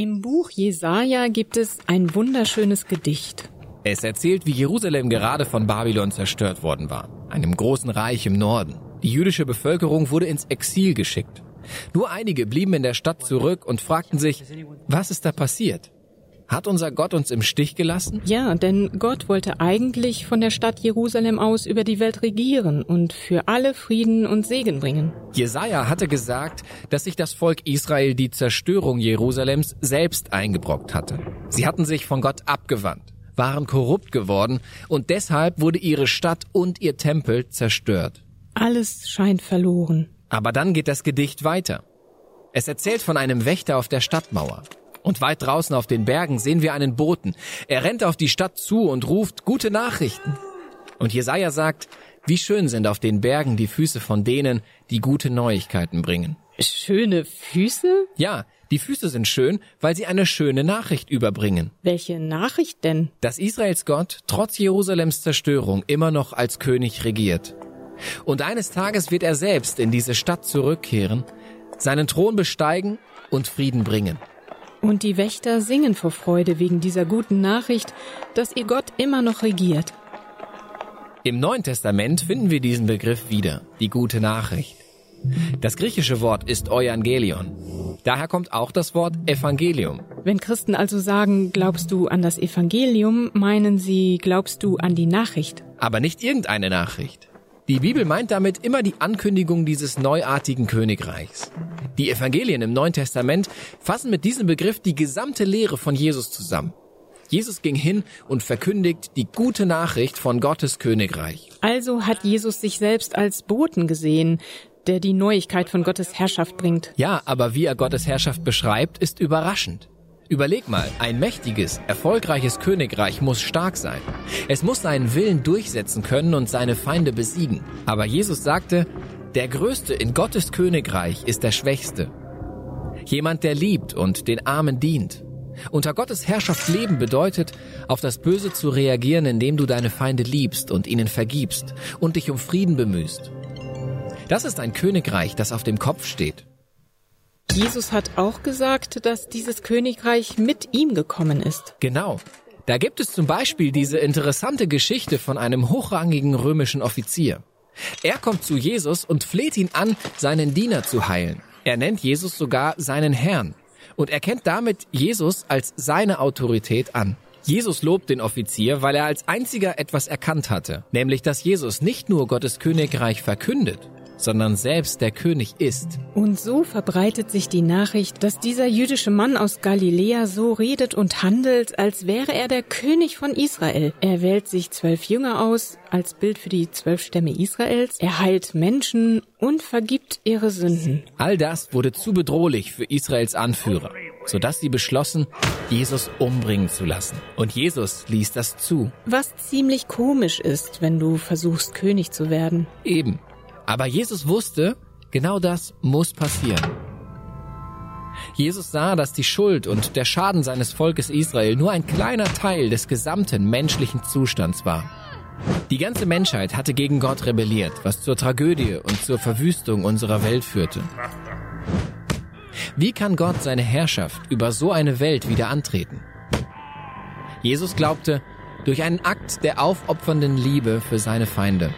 Im Buch Jesaja gibt es ein wunderschönes Gedicht. Es erzählt, wie Jerusalem gerade von Babylon zerstört worden war, einem großen Reich im Norden. Die jüdische Bevölkerung wurde ins Exil geschickt. Nur einige blieben in der Stadt zurück und fragten sich, was ist da passiert? Hat unser Gott uns im Stich gelassen? Ja, denn Gott wollte eigentlich von der Stadt Jerusalem aus über die Welt regieren und für alle Frieden und Segen bringen. Jesaja hatte gesagt, dass sich das Volk Israel die Zerstörung Jerusalems selbst eingebrockt hatte. Sie hatten sich von Gott abgewandt, waren korrupt geworden und deshalb wurde ihre Stadt und ihr Tempel zerstört. Alles scheint verloren. Aber dann geht das Gedicht weiter. Es erzählt von einem Wächter auf der Stadtmauer. Und weit draußen auf den Bergen sehen wir einen Boten. Er rennt auf die Stadt zu und ruft gute Nachrichten. Und Jesaja sagt, wie schön sind auf den Bergen die Füße von denen, die gute Neuigkeiten bringen. Schöne Füße? Ja, die Füße sind schön, weil sie eine schöne Nachricht überbringen. Welche Nachricht denn? Dass Israels Gott trotz Jerusalems Zerstörung immer noch als König regiert. Und eines Tages wird er selbst in diese Stadt zurückkehren, seinen Thron besteigen und Frieden bringen. Und die Wächter singen vor Freude wegen dieser guten Nachricht, dass ihr Gott immer noch regiert. Im Neuen Testament finden wir diesen Begriff wieder, die gute Nachricht. Das griechische Wort ist Evangelion. Daher kommt auch das Wort Evangelium. Wenn Christen also sagen, glaubst du an das Evangelium, meinen sie, glaubst du an die Nachricht. Aber nicht irgendeine Nachricht. Die Bibel meint damit immer die Ankündigung dieses neuartigen Königreichs. Die Evangelien im Neuen Testament fassen mit diesem Begriff die gesamte Lehre von Jesus zusammen. Jesus ging hin und verkündigt die gute Nachricht von Gottes Königreich. Also hat Jesus sich selbst als Boten gesehen, der die Neuigkeit von Gottes Herrschaft bringt. Ja, aber wie er Gottes Herrschaft beschreibt, ist überraschend. Überleg mal, ein mächtiges, erfolgreiches Königreich muss stark sein. Es muss seinen Willen durchsetzen können und seine Feinde besiegen. Aber Jesus sagte, der Größte in Gottes Königreich ist der Schwächste. Jemand, der liebt und den Armen dient. Unter Gottes Herrschaft leben bedeutet, auf das Böse zu reagieren, indem du deine Feinde liebst und ihnen vergibst und dich um Frieden bemühst. Das ist ein Königreich, das auf dem Kopf steht. Jesus hat auch gesagt, dass dieses Königreich mit ihm gekommen ist. Genau. Da gibt es zum Beispiel diese interessante Geschichte von einem hochrangigen römischen Offizier. Er kommt zu Jesus und fleht ihn an, seinen Diener zu heilen. Er nennt Jesus sogar seinen Herrn und erkennt damit Jesus als seine Autorität an. Jesus lobt den Offizier, weil er als einziger etwas erkannt hatte, nämlich dass Jesus nicht nur Gottes Königreich verkündet, sondern selbst der König ist. Und so verbreitet sich die Nachricht, dass dieser jüdische Mann aus Galiläa so redet und handelt, als wäre er der König von Israel. Er wählt sich zwölf Jünger aus als Bild für die zwölf Stämme Israels. Er heilt Menschen und vergibt ihre Sünden. All das wurde zu bedrohlich für Israels Anführer, sodass sie beschlossen, Jesus umbringen zu lassen. Und Jesus ließ das zu. Was ziemlich komisch ist, wenn du versuchst, König zu werden. Eben. Aber Jesus wusste, genau das muss passieren. Jesus sah, dass die Schuld und der Schaden seines Volkes Israel nur ein kleiner Teil des gesamten menschlichen Zustands war. Die ganze Menschheit hatte gegen Gott rebelliert, was zur Tragödie und zur Verwüstung unserer Welt führte. Wie kann Gott seine Herrschaft über so eine Welt wieder antreten? Jesus glaubte, durch einen Akt der aufopfernden Liebe für seine Feinde.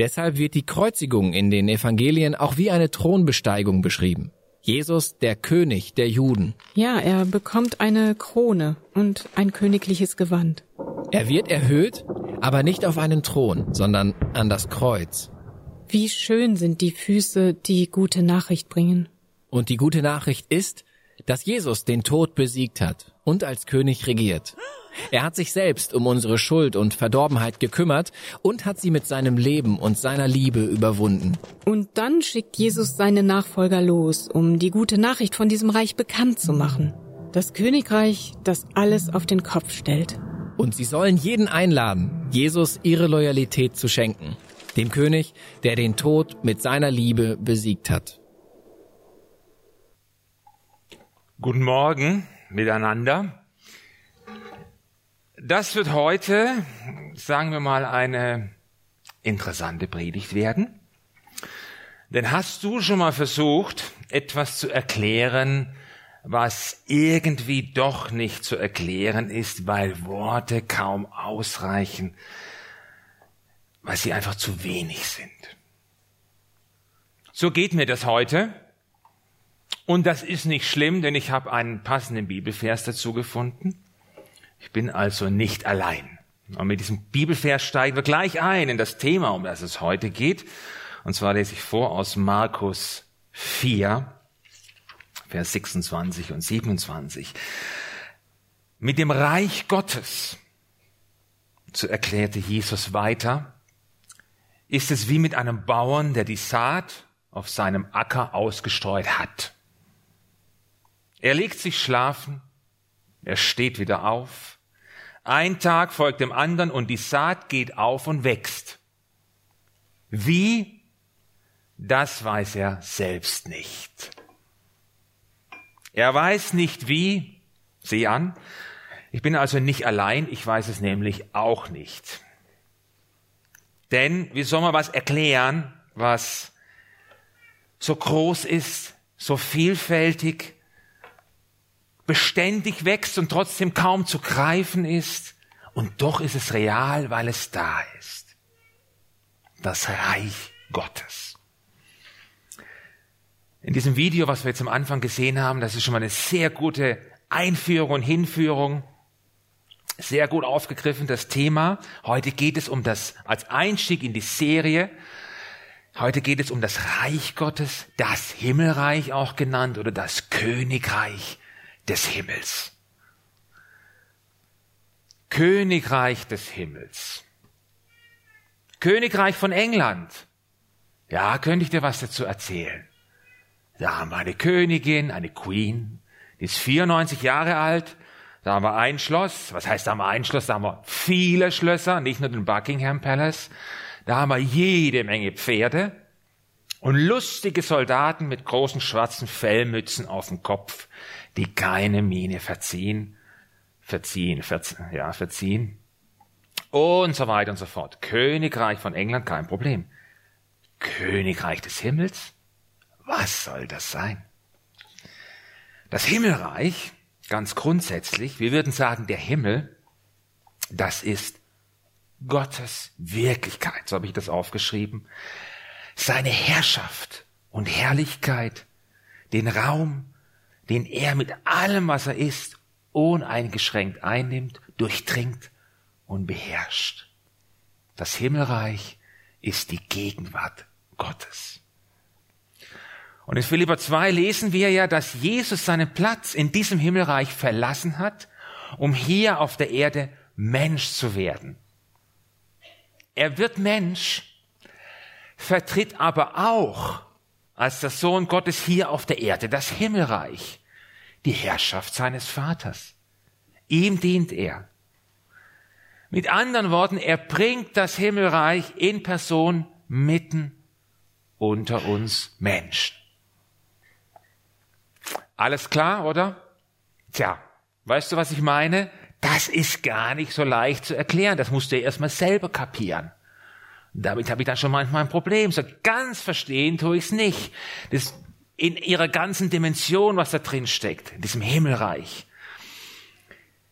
Deshalb wird die Kreuzigung in den Evangelien auch wie eine Thronbesteigung beschrieben. Jesus, der König der Juden. Ja, er bekommt eine Krone und ein königliches Gewand. Er wird erhöht, aber nicht auf einen Thron, sondern an das Kreuz. Wie schön sind die Füße, die gute Nachricht bringen. Und die gute Nachricht ist, dass Jesus den Tod besiegt hat und als König regiert. Er hat sich selbst um unsere Schuld und Verdorbenheit gekümmert und hat sie mit seinem Leben und seiner Liebe überwunden. Und dann schickt Jesus seine Nachfolger los, um die gute Nachricht von diesem Reich bekannt zu machen. Das Königreich, das alles auf den Kopf stellt. Und sie sollen jeden einladen, Jesus ihre Loyalität zu schenken. Dem König, der den Tod mit seiner Liebe besiegt hat. Guten Morgen miteinander. Das wird heute, sagen wir mal, eine interessante Predigt werden. Denn hast du schon mal versucht, etwas zu erklären, was irgendwie doch nicht zu erklären ist, weil Worte kaum ausreichen, weil sie einfach zu wenig sind. So geht mir das heute. Und das ist nicht schlimm, denn ich habe einen passenden Bibelvers dazu gefunden. Ich bin also nicht allein. Und mit diesem Bibelvers steigen wir gleich ein in das Thema, um das es heute geht. Und zwar lese ich vor aus Markus 4, Vers 26 und 27. Mit dem Reich Gottes, so erklärte Jesus weiter, ist es wie mit einem Bauern, der die Saat auf seinem Acker ausgestreut hat. Er legt sich schlafen, er steht wieder auf, ein Tag folgt dem anderen und die Saat geht auf und wächst. Wie? Das weiß er selbst nicht. Er weiß nicht wie. Sieh an. Ich bin also nicht allein, ich weiß es nämlich auch nicht. Denn wie soll man was erklären, was so groß ist, so vielfältig, beständig wächst und trotzdem kaum zu greifen ist. Und doch ist es real, weil es da ist. Das Reich Gottes. In diesem Video, was wir jetzt am Anfang gesehen haben, das ist schon mal eine sehr gute Einführung und Hinführung. Sehr gut aufgegriffen, das Thema. Heute geht es um das, als Einstieg in die Serie. Heute geht es um das Reich Gottes, das Himmelreich auch genannt oder das Königreich des Himmels. Königreich des Himmels. Königreich von England. Ja, könnte ich dir was dazu erzählen. Da haben wir eine Königin, eine Queen, die ist 94 Jahre alt. Da haben wir ein Schloss. Was heißt, da haben wir ein Schloss? Da haben wir viele Schlösser, nicht nur den Buckingham Palace. Da haben wir jede Menge Pferde und lustige Soldaten mit großen schwarzen Fellmützen auf dem Kopf, die keine Miene verziehen, verziehen, verziehen, ja, verziehen und so weiter und so fort. Königreich von England, kein Problem. Königreich des Himmels? Was soll das sein? Das Himmelreich, ganz grundsätzlich, wir würden sagen, der Himmel, das ist Gottes Wirklichkeit, so habe ich das aufgeschrieben. Seine Herrschaft und Herrlichkeit, den Raum, den er mit allem, was er ist, uneingeschränkt einnimmt, durchdringt und beherrscht. Das Himmelreich ist die Gegenwart Gottes. Und in Philipper 2 lesen wir ja, dass Jesus seinen Platz in diesem Himmelreich verlassen hat, um hier auf der Erde Mensch zu werden. Er wird Mensch, vertritt aber auch als der Sohn Gottes hier auf der Erde das Himmelreich die Herrschaft seines Vaters. Ihm dient er. Mit anderen Worten, er bringt das Himmelreich in Person mitten unter uns Menschen. Alles klar, oder? Tja, weißt du, was ich meine? Das ist gar nicht so leicht zu erklären. Das musst du ja erstmal selber kapieren. Damit habe ich dann schon manchmal ein Problem. So ganz verstehen tue ich es nicht. Das in ihrer ganzen Dimension, was da drin steckt, in diesem Himmelreich.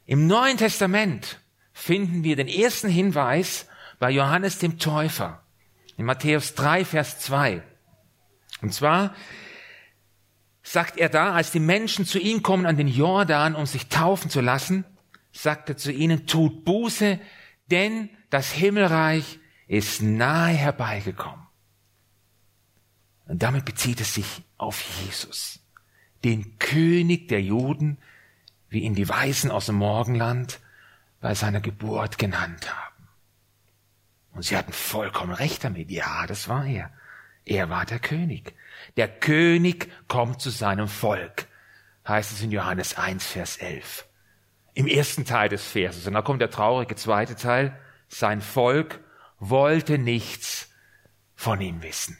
Im Neuen Testament finden wir den ersten Hinweis bei Johannes dem Täufer in Matthäus 3, Vers 2. Und zwar sagt er da, als die Menschen zu ihm kommen an den Jordan, um sich taufen zu lassen, sagt er zu ihnen, tut Buße, denn das Himmelreich ist nahe herbeigekommen. Und damit bezieht es sich auf Jesus, den König der Juden, wie ihn die Weisen aus dem Morgenland bei seiner Geburt genannt haben. Und sie hatten vollkommen recht damit. Ja, das war er. Er war der König. Der König kommt zu seinem Volk, heißt es in Johannes 1, Vers 11. Im ersten Teil des Verses. Und da kommt der traurige zweite Teil. Sein Volk wollte nichts von ihm wissen.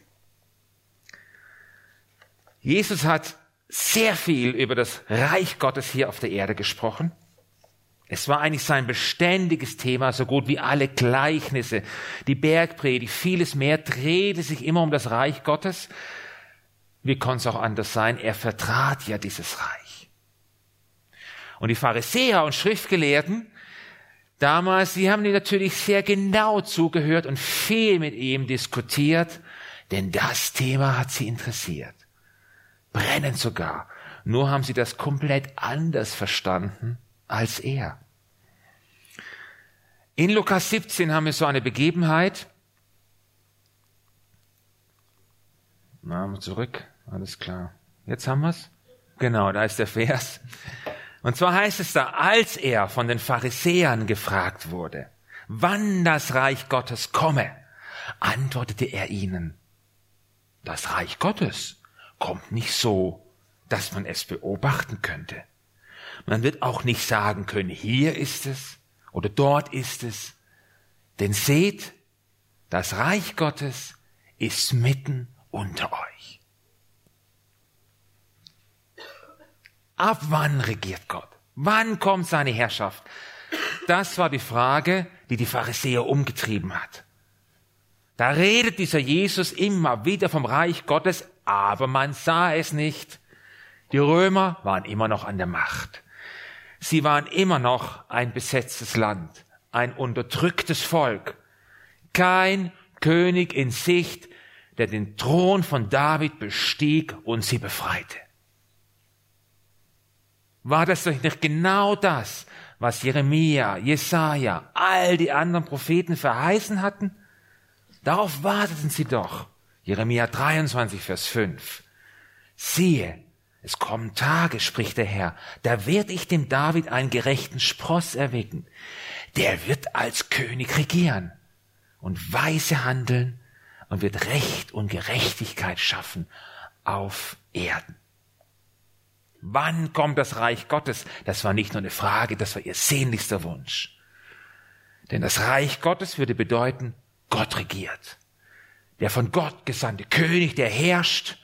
Jesus hat sehr viel über das Reich Gottes hier auf der Erde gesprochen. Es war eigentlich sein beständiges Thema, so gut wie alle Gleichnisse, die Bergpredigt, vieles mehr drehte sich immer um das Reich Gottes. Wie konnte es auch anders sein? Er vertrat ja dieses Reich. Und die Pharisäer und Schriftgelehrten damals, sie haben natürlich sehr genau zugehört und viel mit ihm diskutiert, denn das Thema hat sie interessiert. Brennend sogar. Nur haben sie das komplett anders verstanden als er. In Lukas 17 haben wir so eine Begebenheit. Na, zurück. Alles klar. Jetzt haben wir's. Genau, da ist der Vers. Und zwar heißt es da, als er von den Pharisäern gefragt wurde, wann das Reich Gottes komme, antwortete er ihnen, das Reich Gottes kommt nicht so, dass man es beobachten könnte. Man wird auch nicht sagen können, hier ist es oder dort ist es. Denn seht, das Reich Gottes ist mitten unter euch. Ab wann regiert Gott? Wann kommt seine Herrschaft? Das war die Frage, die die Pharisäer umgetrieben hat. Da redet dieser Jesus immer wieder vom Reich Gottes, aber man sah es nicht. Die Römer waren immer noch an der Macht. Sie waren immer noch ein besetztes Land, ein unterdrücktes Volk. Kein König in Sicht, der den Thron von David bestieg und sie befreite. War das doch nicht genau das, was Jeremia, Jesaja, all die anderen Propheten verheißen hatten? Darauf warteten sie doch. Jeremia 23, Vers 5. Siehe, es kommen Tage, spricht der Herr, da werde ich dem David einen gerechten Spross erwecken. Der wird als König regieren und weise handeln und wird Recht und Gerechtigkeit schaffen auf Erden. Wann kommt das Reich Gottes? Das war nicht nur eine Frage, das war ihr sehnlichster Wunsch. Denn das Reich Gottes würde bedeuten, Gott regiert. Der von Gott gesandte König, der herrscht.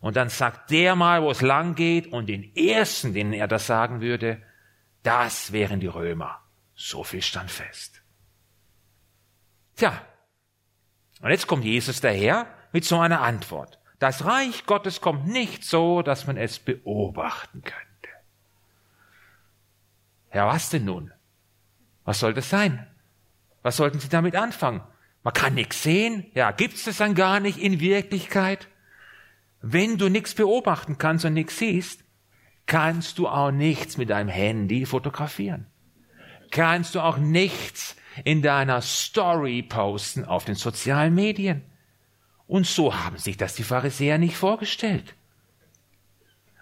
Und dann sagt der mal, wo es lang geht, und den ersten, denen er das sagen würde, das wären die Römer. So viel stand fest. Tja, und jetzt kommt Jesus daher mit so einer Antwort. Das Reich Gottes kommt nicht so, dass man es beobachten könnte. Ja, was denn nun? Was soll das sein? Was sollten Sie damit anfangen? Man kann nichts sehen. Ja, gibt's das dann gar nicht in Wirklichkeit? Wenn du nichts beobachten kannst und nichts siehst, kannst du auch nichts mit deinem Handy fotografieren. Kannst du auch nichts in deiner Story posten auf den sozialen Medien. Und so haben sich das die Pharisäer nicht vorgestellt.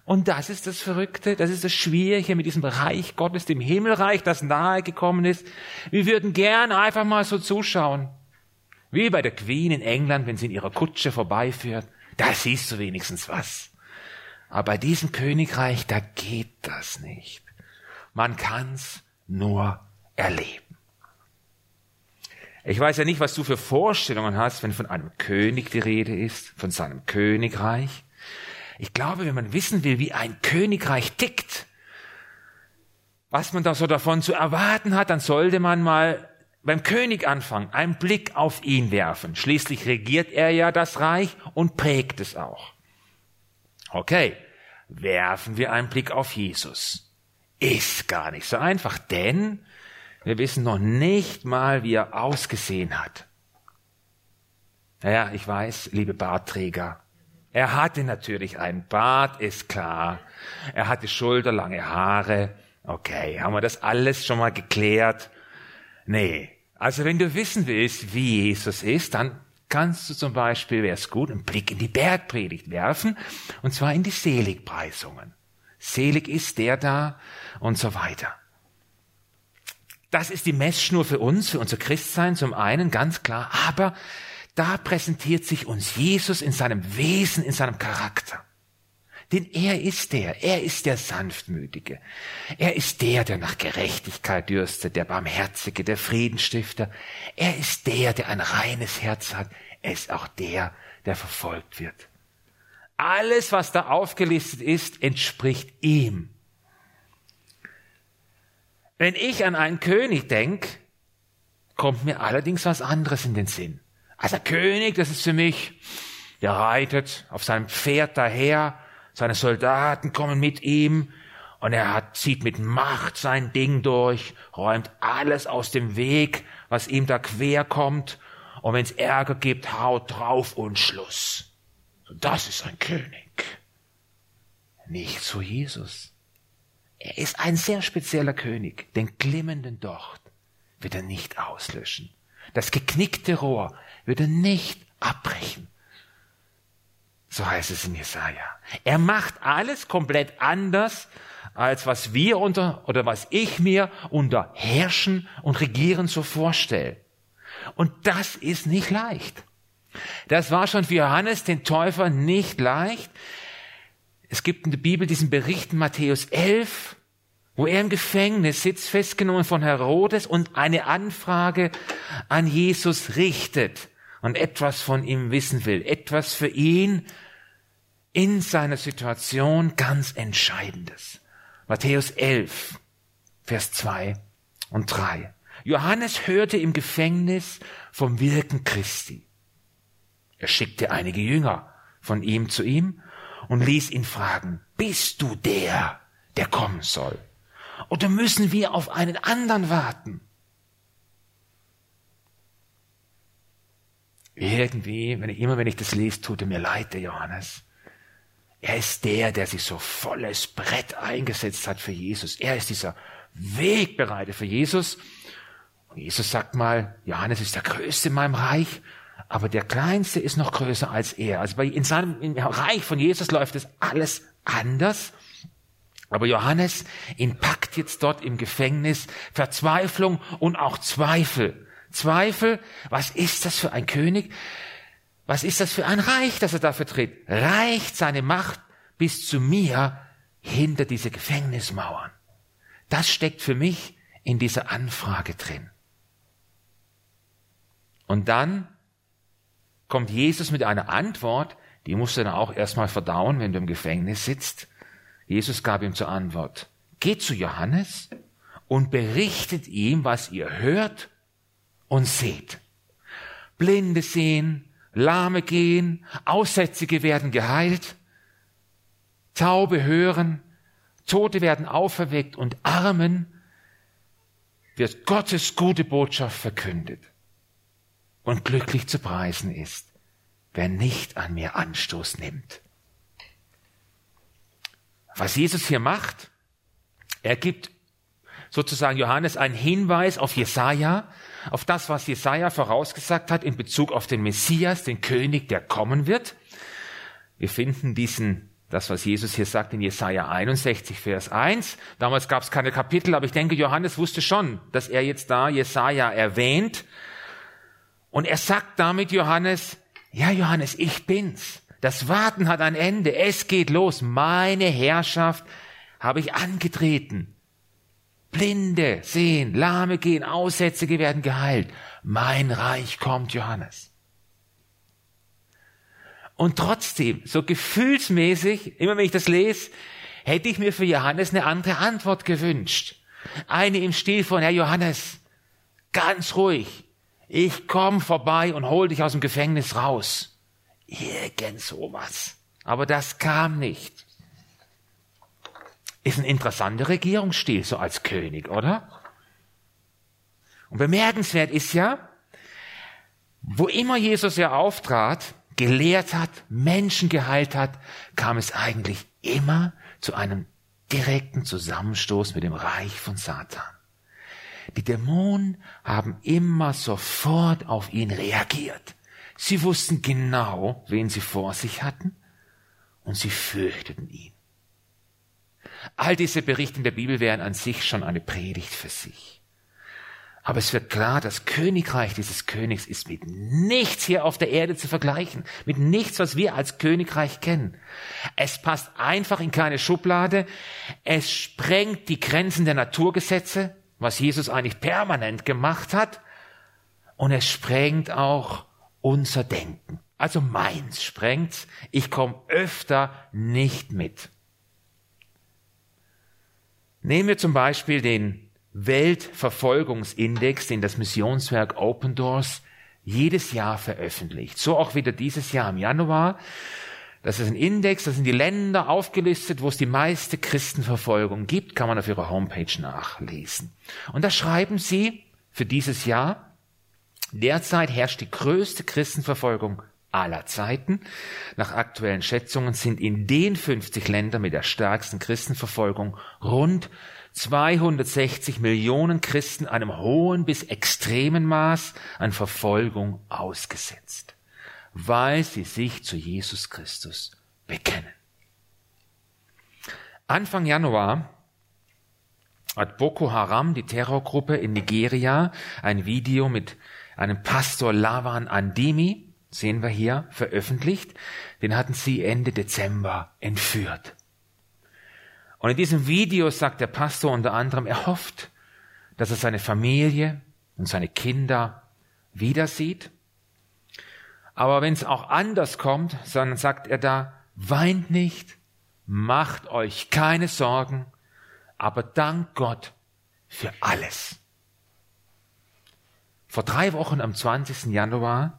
Und das ist das Verrückte, das ist das Schwierige mit diesem Reich Gottes, dem Himmelreich, das nahe gekommen ist. Wir würden gern einfach mal so zuschauen. Wie bei der Queen in England, wenn sie in ihrer Kutsche vorbeiführt. Da siehst du wenigstens was. Aber bei diesem Königreich, da geht das nicht. Man kann's nur erleben. Ich weiß ja nicht, was du für Vorstellungen hast, wenn von einem König die Rede ist, von seinem Königreich. Ich glaube, wenn man wissen will, wie ein Königreich tickt, was man da so davon zu erwarten hat, dann sollte man mal beim König anfangen, einen Blick auf ihn werfen. Schließlich regiert er ja das Reich und prägt es auch. Okay, werfen wir einen Blick auf Jesus. Ist gar nicht so einfach, denn wir wissen noch nicht mal, wie er ausgesehen hat. Naja, ich weiß, liebe Bartträger. Er hatte natürlich einen Bart, ist klar. Er hatte schulterlange Haare. Okay, haben wir das alles schon mal geklärt? Nee. Also wenn du wissen willst, wie Jesus ist, dann kannst du zum Beispiel, wäre es gut, einen Blick in die Bergpredigt werfen, und zwar in die Seligpreisungen. Selig ist der da und so weiter. Das ist die Messschnur für uns, für unser Christsein zum einen, ganz klar. Aber da präsentiert sich uns Jesus in seinem Wesen, in seinem Charakter. Denn er ist der, er ist der Sanftmütige. Er ist der, der nach Gerechtigkeit dürstet, der Barmherzige, der Friedenstifter. Er ist der, der ein reines Herz hat. Er ist auch der, der verfolgt wird. Alles, was da aufgelistet ist, entspricht ihm. Wenn ich an einen König denke, kommt mir allerdings was anderes in den Sinn. Also König, das ist für mich Der reitet auf seinem Pferd daher, seine Soldaten kommen mit ihm und er hat, zieht mit Macht sein Ding durch, räumt alles aus dem Weg, was ihm da quer kommt und wenn es Ärger gibt, haut drauf und Schluss. Das ist ein König. Nicht so Jesus. Er ist ein sehr spezieller König. Den glimmenden Docht wird er nicht auslöschen. Das geknickte Rohr wird er nicht abbrechen. So heißt es in Jesaja. Er macht alles komplett anders, als was wir unter, oder was ich mir unter Herrschen und Regieren so vorstelle. Und das ist nicht leicht. Das war schon für Johannes den Täufer nicht leicht. Es gibt in der Bibel diesen Bericht in Matthäus 11, wo er im Gefängnis sitzt, festgenommen von Herodes und eine Anfrage an Jesus richtet und etwas von ihm wissen will, etwas für ihn in seiner Situation ganz Entscheidendes. Matthäus 11, Vers 2 und 3. Johannes hörte im Gefängnis vom Wirken Christi. Er schickte einige Jünger von ihm zu ihm und ließ ihn fragen, bist du der, der kommen soll? Oder müssen wir auf einen anderen warten? Irgendwie, wenn ich, immer wenn ich das lese, tut er mir leid, der Johannes. Er ist der, der sich so volles Brett eingesetzt hat für Jesus. Er ist dieser Wegbereiter für Jesus. Und Jesus sagt mal, Johannes ist der Größte in meinem Reich, aber der Kleinste ist noch größer als er. Also bei, in seinem im Reich von Jesus läuft es alles anders. Aber Johannes, ihn packt jetzt dort im Gefängnis Verzweiflung und auch Zweifel. Zweifel, was ist das für ein König? Was ist das für ein Reich, das er da vertritt? Reicht seine Macht bis zu mir hinter diese Gefängnismauern? Das steckt für mich in dieser Anfrage drin. Und dann kommt Jesus mit einer Antwort, die musst du dann auch erstmal verdauen, wenn du im Gefängnis sitzt. Jesus gab ihm zur Antwort, geht zu Johannes und berichtet ihm, was ihr hört und seht. Blinde sehen, Lahme gehen, Aussätzige werden geheilt, Taube hören, Tote werden auferweckt und Armen wird Gottes gute Botschaft verkündet. Und glücklich zu preisen ist, wer nicht an mir Anstoß nimmt. Was Jesus hier macht, er gibt sozusagen Johannes einen Hinweis auf Jesaja, auf das, was Jesaja vorausgesagt hat in Bezug auf den Messias, den König, der kommen wird. Wir finden diesen, das, was Jesus hier sagt in Jesaja 61, Vers 1. Damals gab es keine Kapitel, aber ich denke, Johannes wusste schon, dass er jetzt da Jesaja erwähnt. Und er sagt damit Johannes, ja, Johannes, ich bin's. Das Warten hat ein Ende. Es geht los. Meine Herrschaft habe ich angetreten. Blinde sehen, Lahme gehen, Aussätzige werden geheilt. Mein Reich kommt, Johannes. Und trotzdem, so gefühlsmäßig, immer wenn ich das lese, hätte ich mir für Johannes eine andere Antwort gewünscht. Eine im Stil von, Herr Johannes, ganz ruhig, ich komm vorbei und hol dich aus dem Gefängnis raus. Irgend sowas. Aber das kam nicht. Ist ein interessanter Regierungsstil, so als König, oder? Und bemerkenswert ist ja, wo immer Jesus ja auftrat, gelehrt hat, Menschen geheilt hat, kam es eigentlich immer zu einem direkten Zusammenstoß mit dem Reich von Satan. Die Dämonen haben immer sofort auf ihn reagiert. Sie wussten genau, wen sie vor sich hatten, und sie fürchteten ihn. All diese Berichte in der Bibel wären an sich schon eine Predigt für sich. Aber es wird klar, das Königreich dieses Königs ist mit nichts hier auf der Erde zu vergleichen, mit nichts, was wir als Königreich kennen. Es passt einfach in keine Schublade, es sprengt die Grenzen der Naturgesetze, was Jesus eigentlich permanent gemacht hat, und es sprengt auch unser Denken. Also meins sprengt's, ich komme öfter nicht mit. Nehmen wir zum Beispiel den Weltverfolgungsindex, den das Missionswerk Open Doors jedes Jahr veröffentlicht. So auch wieder dieses Jahr im Januar. Das ist ein Index, da sind die Länder aufgelistet, wo es die meiste Christenverfolgung gibt, kann man auf ihrer Homepage nachlesen. Und da schreiben sie für dieses Jahr, derzeit herrscht die größte Christenverfolgung aller Zeiten. Nach aktuellen Schätzungen sind in den 50 Ländern mit der stärksten Christenverfolgung rund 260 Millionen Christen einem hohen bis extremen Maß an Verfolgung ausgesetzt, weil sie sich zu Jesus Christus bekennen. Anfang Januar hat Boko Haram, die Terrorgruppe in Nigeria, ein Video mit einem Pastor Lavan Andimi, sehen wir hier, veröffentlicht. Den hatten sie Ende Dezember entführt. Und in diesem Video sagt der Pastor unter anderem, er hofft, dass er seine Familie und seine Kinder wieder sieht. Aber wenn es auch anders kommt, dann sagt er da, weint nicht, macht euch keine Sorgen, aber dank Gott für alles. Vor drei Wochen am 20. Januar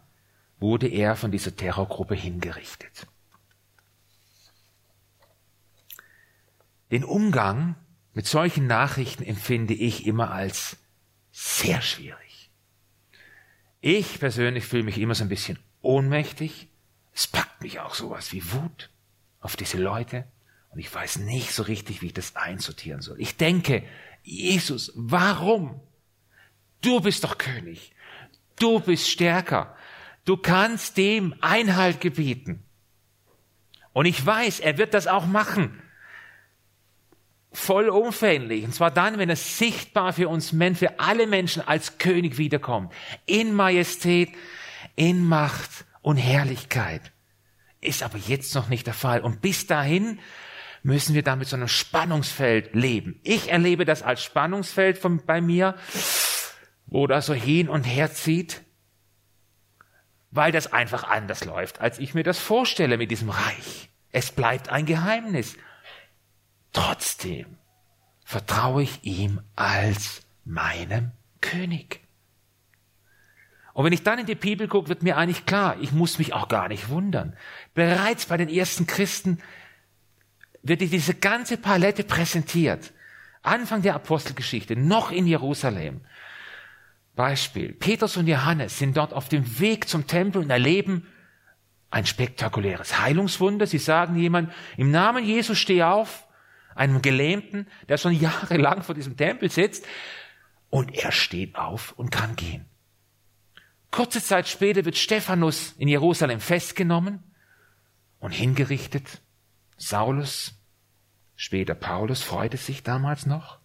wurde er von dieser Terrorgruppe hingerichtet. Den Umgang mit solchen Nachrichten empfinde ich immer als sehr schwierig. Ich persönlich fühle mich immer so ein bisschen ohnmächtig. Es packt mich auch sowas wie Wut auf diese Leute und ich weiß nicht so richtig, wie ich das einsortieren soll. Ich denke, Jesus, warum? Du bist doch König. Du bist stärker. Du kannst dem Einhalt gebieten. Und ich weiß, er wird das auch machen. Vollumfänglich. Und zwar dann, wenn er sichtbar für uns Menschen, für alle Menschen als König wiederkommt. In Majestät, in Macht und Herrlichkeit. Ist aber jetzt noch nicht der Fall. Und bis dahin müssen wir damit so einem Spannungsfeld leben. Ich erlebe das als Spannungsfeld von, bei mir, wo das so hin und her zieht weil das einfach anders läuft, als ich mir das vorstelle mit diesem Reich. Es bleibt ein Geheimnis. Trotzdem vertraue ich ihm als meinem König. Und wenn ich dann in die Bibel gucke, wird mir eigentlich klar, ich muss mich auch gar nicht wundern. Bereits bei den ersten Christen wird diese ganze Palette präsentiert. Anfang der Apostelgeschichte, noch in Jerusalem. Beispiel. Petrus und Johannes sind dort auf dem Weg zum Tempel und erleben ein spektakuläres Heilungswunder. Sie sagen jemand, im Namen Jesus steh auf, einem Gelähmten, der schon jahrelang vor diesem Tempel sitzt, und er steht auf und kann gehen. Kurze Zeit später wird Stephanus in Jerusalem festgenommen und hingerichtet. Saulus, später Paulus, freute sich damals noch.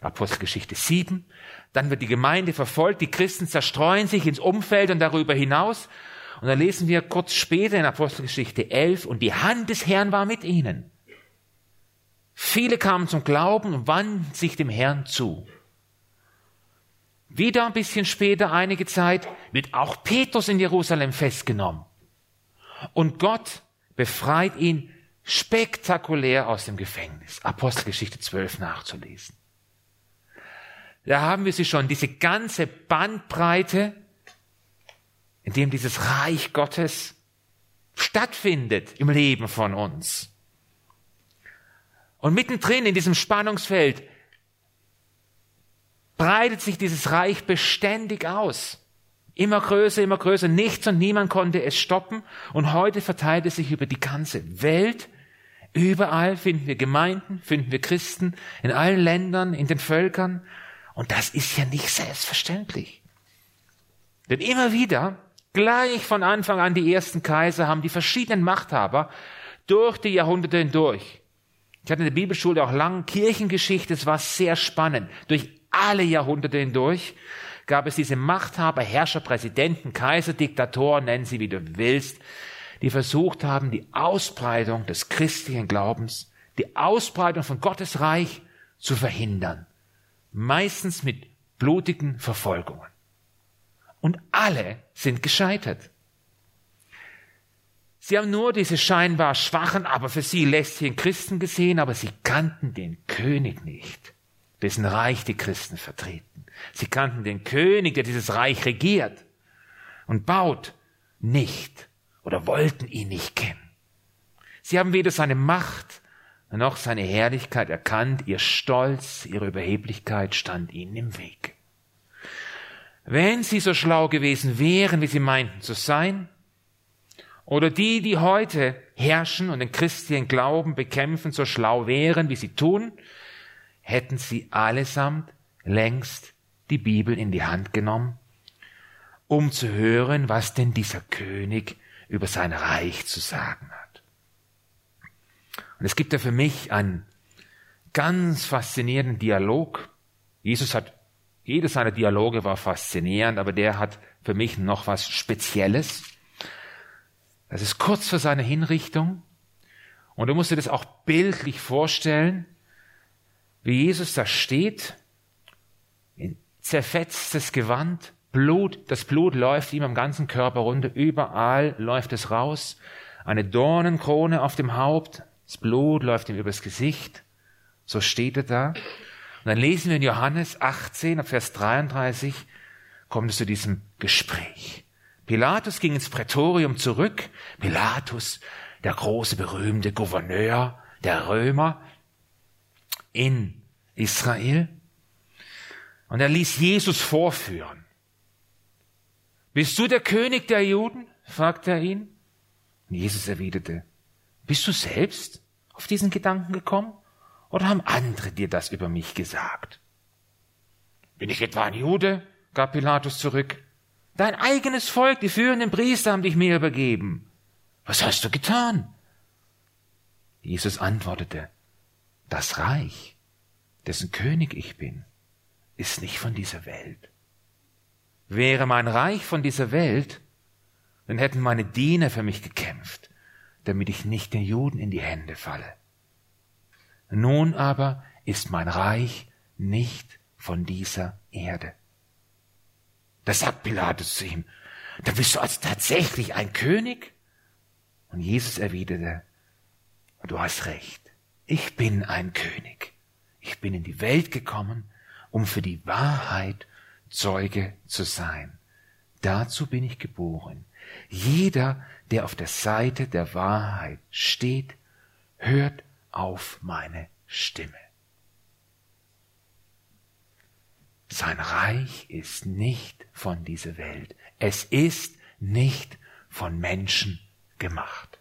Apostelgeschichte 7. Dann wird die Gemeinde verfolgt, die Christen zerstreuen sich ins Umfeld und darüber hinaus. Und dann lesen wir kurz später in Apostelgeschichte 11, und die Hand des Herrn war mit ihnen. Viele kamen zum Glauben und wandten sich dem Herrn zu. Wieder ein bisschen später, einige Zeit, wird auch Petrus in Jerusalem festgenommen. Und Gott befreit ihn spektakulär aus dem Gefängnis. Apostelgeschichte 12 nachzulesen. Da haben wir sie schon, diese ganze Bandbreite, in dem dieses Reich Gottes stattfindet im Leben von uns. Und mittendrin in diesem Spannungsfeld breitet sich dieses Reich beständig aus. Immer größer, immer größer. Nichts und niemand konnte es stoppen. Und heute verteilt es sich über die ganze Welt. Überall finden wir Gemeinden, finden wir Christen, in allen Ländern, in den Völkern. Und das ist ja nicht selbstverständlich. Denn immer wieder, gleich von Anfang an die ersten Kaiser, haben die verschiedenen Machthaber durch die Jahrhunderte hindurch. Ich hatte in der Bibelschule auch lang Kirchengeschichte, es war sehr spannend. Durch alle Jahrhunderte hindurch gab es diese Machthaber, Herrscher, Präsidenten, Kaiser, Diktatoren, nennen sie wie du willst, die versucht haben, die Ausbreitung des christlichen Glaubens, die Ausbreitung von Gottes Reich zu verhindern meistens mit blutigen Verfolgungen. Und alle sind gescheitert. Sie haben nur diese scheinbar schwachen, aber für sie lästigen Christen gesehen, aber sie kannten den König nicht, dessen Reich die Christen vertreten. Sie kannten den König, der dieses Reich regiert. und baut nicht oder wollten ihn nicht kennen. Sie haben weder seine Macht noch seine Herrlichkeit erkannt, ihr Stolz, ihre Überheblichkeit stand ihnen im Weg. Wenn sie so schlau gewesen wären, wie sie meinten zu sein, oder die, die heute herrschen und den christlichen Glauben bekämpfen, so schlau wären, wie sie tun, hätten sie allesamt längst die Bibel in die Hand genommen, um zu hören, was denn dieser König über sein Reich zu sagen hat. Und es gibt da für mich einen ganz faszinierenden Dialog. Jesus hat, jeder seiner Dialoge war faszinierend, aber der hat für mich noch was Spezielles. Das ist kurz vor seiner Hinrichtung. Und du musst dir das auch bildlich vorstellen, wie Jesus da steht, in zerfetztes Gewand, Blut, das Blut läuft ihm am ganzen Körper runter, überall läuft es raus, eine Dornenkrone auf dem Haupt, das Blut läuft ihm übers Gesicht, so steht er da. Und dann lesen wir in Johannes 18, Vers 33, kommt es zu diesem Gespräch. Pilatus ging ins Prätorium zurück. Pilatus, der große berühmte Gouverneur der Römer in Israel. Und er ließ Jesus vorführen. Bist du der König der Juden? fragte er ihn. Und Jesus erwiderte, bist du selbst auf diesen Gedanken gekommen? Oder haben andere dir das über mich gesagt? Bin ich etwa ein Jude? gab Pilatus zurück. Dein eigenes Volk, die führenden Priester haben dich mir übergeben. Was hast du getan? Jesus antwortete, das Reich, dessen König ich bin, ist nicht von dieser Welt. Wäre mein Reich von dieser Welt, dann hätten meine Diener für mich gekämpft, damit ich nicht den Juden in die Hände falle. Nun aber ist mein Reich nicht von dieser Erde. Da sagt Pilatus zu ihm, da bist du also tatsächlich ein König? Und Jesus erwiderte, du hast recht, ich bin ein König. Ich bin in die Welt gekommen, um für die Wahrheit Zeuge zu sein. Dazu bin ich geboren. Jeder, der auf der Seite der Wahrheit steht, hört auf meine Stimme. Sein Reich ist nicht von dieser Welt. Es ist nicht von Menschen gemacht.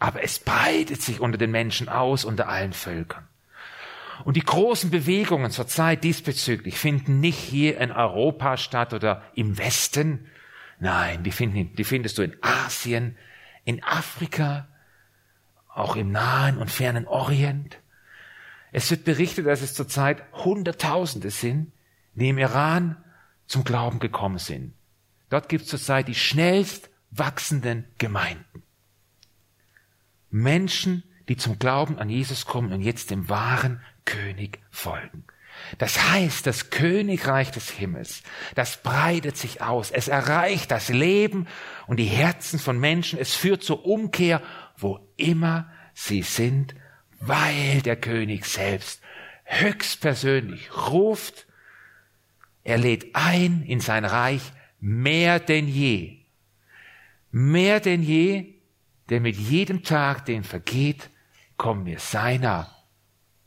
Aber es breitet sich unter den Menschen aus, unter allen Völkern. Und die großen Bewegungen zur Zeit diesbezüglich finden nicht hier in Europa statt oder im Westen. Nein, die, finden, die findest du in Asien, in Afrika, auch im Nahen und Fernen Orient. Es wird berichtet, dass es zurzeit Hunderttausende sind, die im Iran zum Glauben gekommen sind. Dort gibt es zurzeit die schnellst wachsenden Gemeinden. Menschen, die zum Glauben an Jesus kommen und jetzt dem wahren König folgen. Das heißt, das Königreich des Himmels, das breitet sich aus, es erreicht das Leben und die Herzen von Menschen, es führt zur Umkehr, wo immer sie sind weil der König selbst höchstpersönlich ruft, er lädt ein in sein Reich mehr denn je. Mehr denn je, denn mit jedem Tag, den vergeht, kommen wir seiner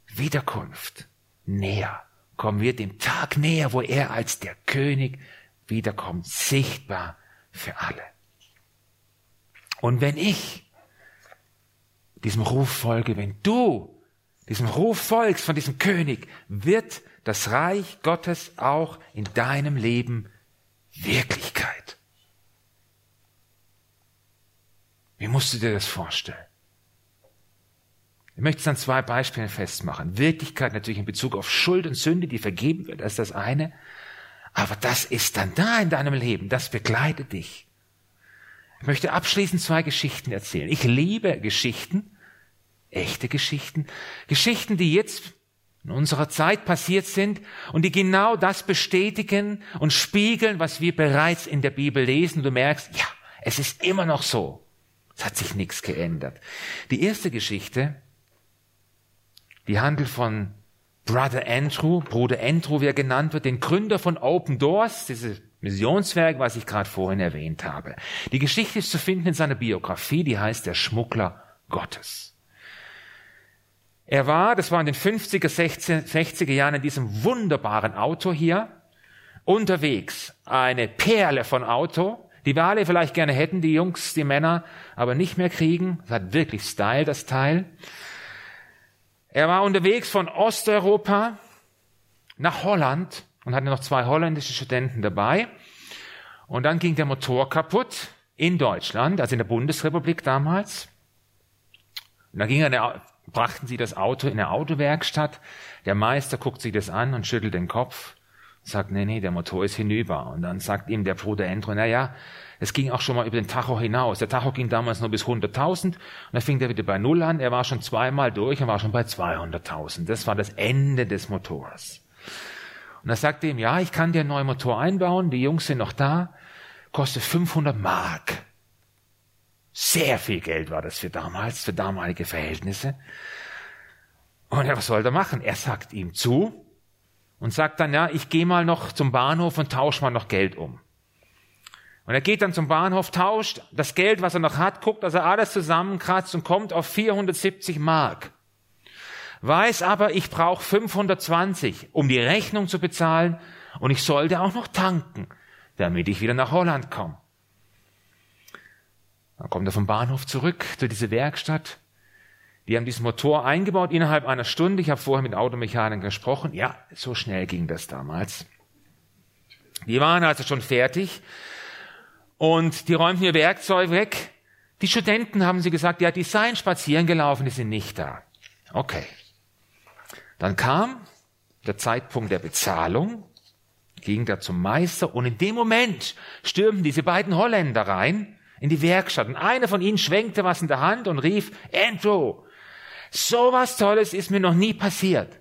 Wiederkunft näher. Kommen wir dem Tag näher, wo er als der König wiederkommt, sichtbar für alle. Und wenn ich diesem Ruf folge, wenn du diesem Ruf folgst von diesem König, wird das Reich Gottes auch in deinem Leben Wirklichkeit. Wie musst du dir das vorstellen? Ich möchte es an zwei Beispielen festmachen. Wirklichkeit natürlich in Bezug auf Schuld und Sünde, die vergeben wird, ist das eine. Aber das ist dann da in deinem Leben, das begleitet dich. Ich möchte abschließend zwei Geschichten erzählen. Ich liebe Geschichten, echte Geschichten, Geschichten, die jetzt in unserer Zeit passiert sind und die genau das bestätigen und spiegeln, was wir bereits in der Bibel lesen. Du merkst, ja, es ist immer noch so. Es hat sich nichts geändert. Die erste Geschichte, die handelt von Brother Andrew, Bruder Andrew, wie er genannt wird, den Gründer von Open Doors, diese Missionswerk, was ich gerade vorhin erwähnt habe. Die Geschichte ist zu finden in seiner Biografie, die heißt Der Schmuggler Gottes. Er war, das war in den 50er, 60er Jahren in diesem wunderbaren Auto hier, unterwegs. Eine Perle von Auto, die wir alle vielleicht gerne hätten, die Jungs, die Männer, aber nicht mehr kriegen. Das hat wirklich Style, das Teil. Er war unterwegs von Osteuropa nach Holland und hatte noch zwei holländische Studenten dabei. Und dann ging der Motor kaputt in Deutschland, also in der Bundesrepublik damals. Und dann ging er, brachten sie das Auto in eine Autowerkstatt. Der Meister guckt sich das an und schüttelt den Kopf, sagt, nee, nee, der Motor ist hinüber. Und dann sagt ihm der Bruder Endro, na ja, es ging auch schon mal über den Tacho hinaus. Der Tacho ging damals nur bis 100.000 und dann fing er wieder bei Null an. Er war schon zweimal durch und war schon bei 200.000. Das war das Ende des Motors. Und er sagte ihm, ja, ich kann dir einen neuen Motor einbauen, die Jungs sind noch da, kostet 500 Mark. Sehr viel Geld war das für damals, für damalige Verhältnisse. Und er, was soll er machen? Er sagt ihm zu und sagt dann, ja, ich gehe mal noch zum Bahnhof und tausche mal noch Geld um. Und er geht dann zum Bahnhof, tauscht das Geld, was er noch hat, guckt, dass er alles zusammenkratzt und kommt auf 470 Mark weiß aber, ich brauche 520, um die Rechnung zu bezahlen und ich sollte auch noch tanken, damit ich wieder nach Holland komme. Dann kommt er vom Bahnhof zurück zu dieser Werkstatt. Die haben diesen Motor eingebaut innerhalb einer Stunde. Ich habe vorher mit Automechanikern gesprochen. Ja, so schnell ging das damals. Die waren also schon fertig und die räumten ihr Werkzeug weg. Die Studenten haben sie gesagt, ja, die seien spazieren gelaufen, die sind nicht da. Okay. Dann kam der Zeitpunkt der Bezahlung, ging da zum Meister und in dem Moment stürmten diese beiden Holländer rein in die Werkstatt und einer von ihnen schwenkte was in der Hand und rief, Andrew, so was Tolles ist mir noch nie passiert.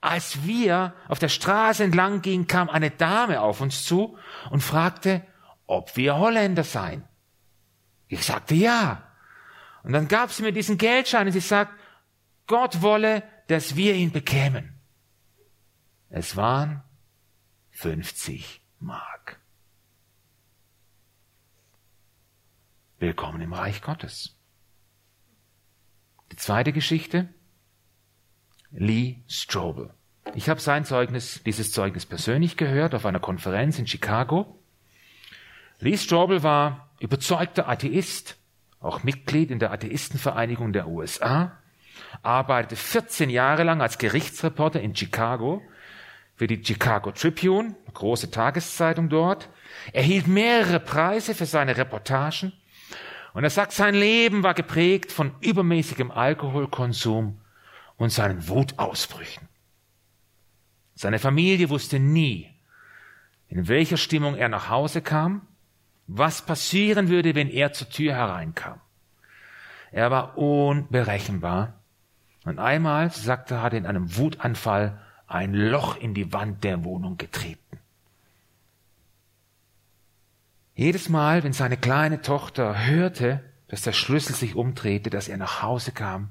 Als wir auf der Straße entlang gingen, kam eine Dame auf uns zu und fragte, ob wir Holländer seien. Ich sagte ja. Und dann gab sie mir diesen Geldschein und sie sagt, Gott wolle, dass wir ihn bekämen. Es waren 50 Mark. Willkommen im Reich Gottes. Die zweite Geschichte, Lee Strobel. Ich habe sein Zeugnis, dieses Zeugnis persönlich gehört auf einer Konferenz in Chicago. Lee Strobel war überzeugter Atheist, auch Mitglied in der Atheistenvereinigung der USA arbeitete 14 Jahre lang als Gerichtsreporter in Chicago für die Chicago Tribune, große Tageszeitung dort, erhielt mehrere Preise für seine Reportagen und er sagt, sein Leben war geprägt von übermäßigem Alkoholkonsum und seinen Wutausbrüchen. Seine Familie wusste nie, in welcher Stimmung er nach Hause kam, was passieren würde, wenn er zur Tür hereinkam. Er war unberechenbar und einmal, sagte er, hat in einem Wutanfall ein Loch in die Wand der Wohnung getreten. Jedes Mal, wenn seine kleine Tochter hörte, dass der Schlüssel sich umdrehte, dass er nach Hause kam,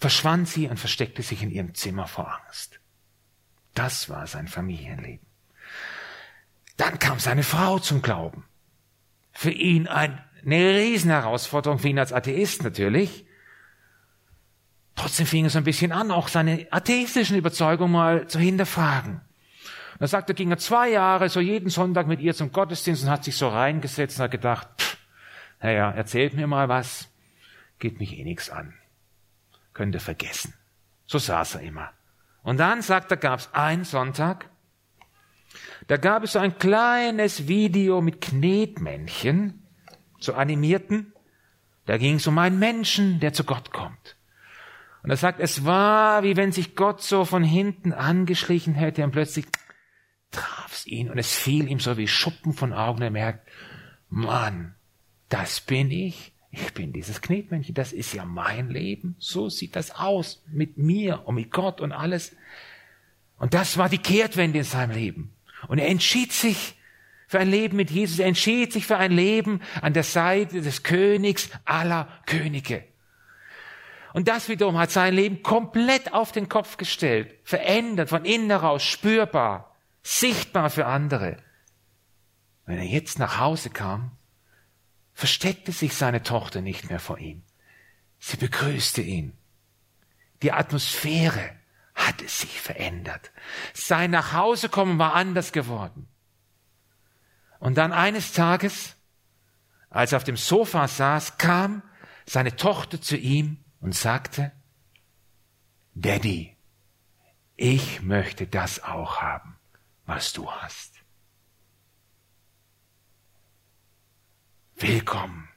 verschwand sie und versteckte sich in ihrem Zimmer vor Angst. Das war sein Familienleben. Dann kam seine Frau zum Glauben. Für ihn eine Riesenherausforderung, für ihn als Atheist natürlich. Trotzdem fing es ein bisschen an, auch seine atheistischen Überzeugungen mal zu hinterfragen. Er sagte, ging er zwei Jahre so jeden Sonntag mit ihr zum Gottesdienst und hat sich so reingesetzt und hat gedacht, pff, naja, erzählt mir mal was, geht mich eh nichts an. Könnt ihr vergessen. So saß er immer. Und dann, sagt er, gab es einen Sonntag, da gab es so ein kleines Video mit Knetmännchen, so animierten. Da ging es um einen Menschen, der zu Gott kommt. Und er sagt, es war, wie wenn sich Gott so von hinten angeschlichen hätte und plötzlich traf's ihn und es fiel ihm so wie Schuppen von Augen. Er merkt, Mann, das bin ich. Ich bin dieses Knetmännchen. Das ist ja mein Leben. So sieht das aus. Mit mir und mit Gott und alles. Und das war die Kehrtwende in seinem Leben. Und er entschied sich für ein Leben mit Jesus. Er entschied sich für ein Leben an der Seite des Königs aller Könige. Und das wiederum hat sein Leben komplett auf den Kopf gestellt, verändert, von innen heraus, spürbar, sichtbar für andere. wenn er jetzt nach Hause kam, versteckte sich seine Tochter nicht mehr vor ihm. Sie begrüßte ihn. Die Atmosphäre hatte sich verändert. Sein Nachhausekommen war anders geworden. Und dann eines Tages, als er auf dem Sofa saß, kam seine Tochter zu ihm und sagte, Daddy, ich möchte das auch haben, was du hast. Willkommen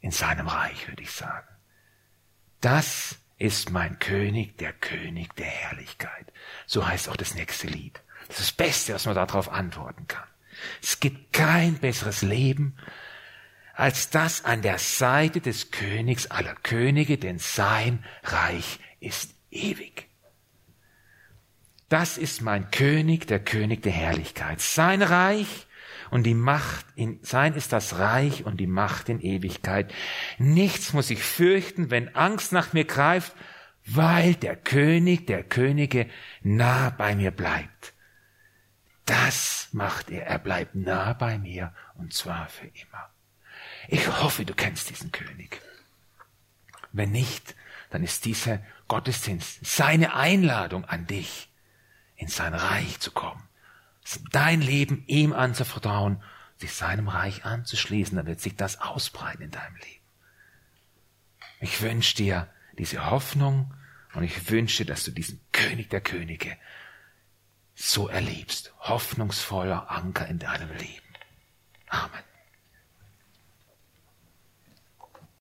in seinem Reich, würde ich sagen. Das ist mein König, der König der Herrlichkeit. So heißt auch das nächste Lied. Das ist das Beste, was man darauf antworten kann. Es gibt kein besseres Leben als das an der Seite des Königs aller Könige, denn sein Reich ist ewig. Das ist mein König, der König der Herrlichkeit. Sein Reich und die Macht in, sein ist das Reich und die Macht in Ewigkeit. Nichts muss ich fürchten, wenn Angst nach mir greift, weil der König der Könige nah bei mir bleibt. Das macht er. Er bleibt nah bei mir und zwar für immer. Ich hoffe, du kennst diesen König. Wenn nicht, dann ist dieser Gottesdienst seine Einladung an dich, in sein Reich zu kommen, dein Leben ihm anzuvertrauen, sich seinem Reich anzuschließen, dann wird sich das ausbreiten in deinem Leben. Ich wünsche dir diese Hoffnung und ich wünsche, dass du diesen König der Könige so erlebst. Hoffnungsvoller Anker in deinem Leben. Amen.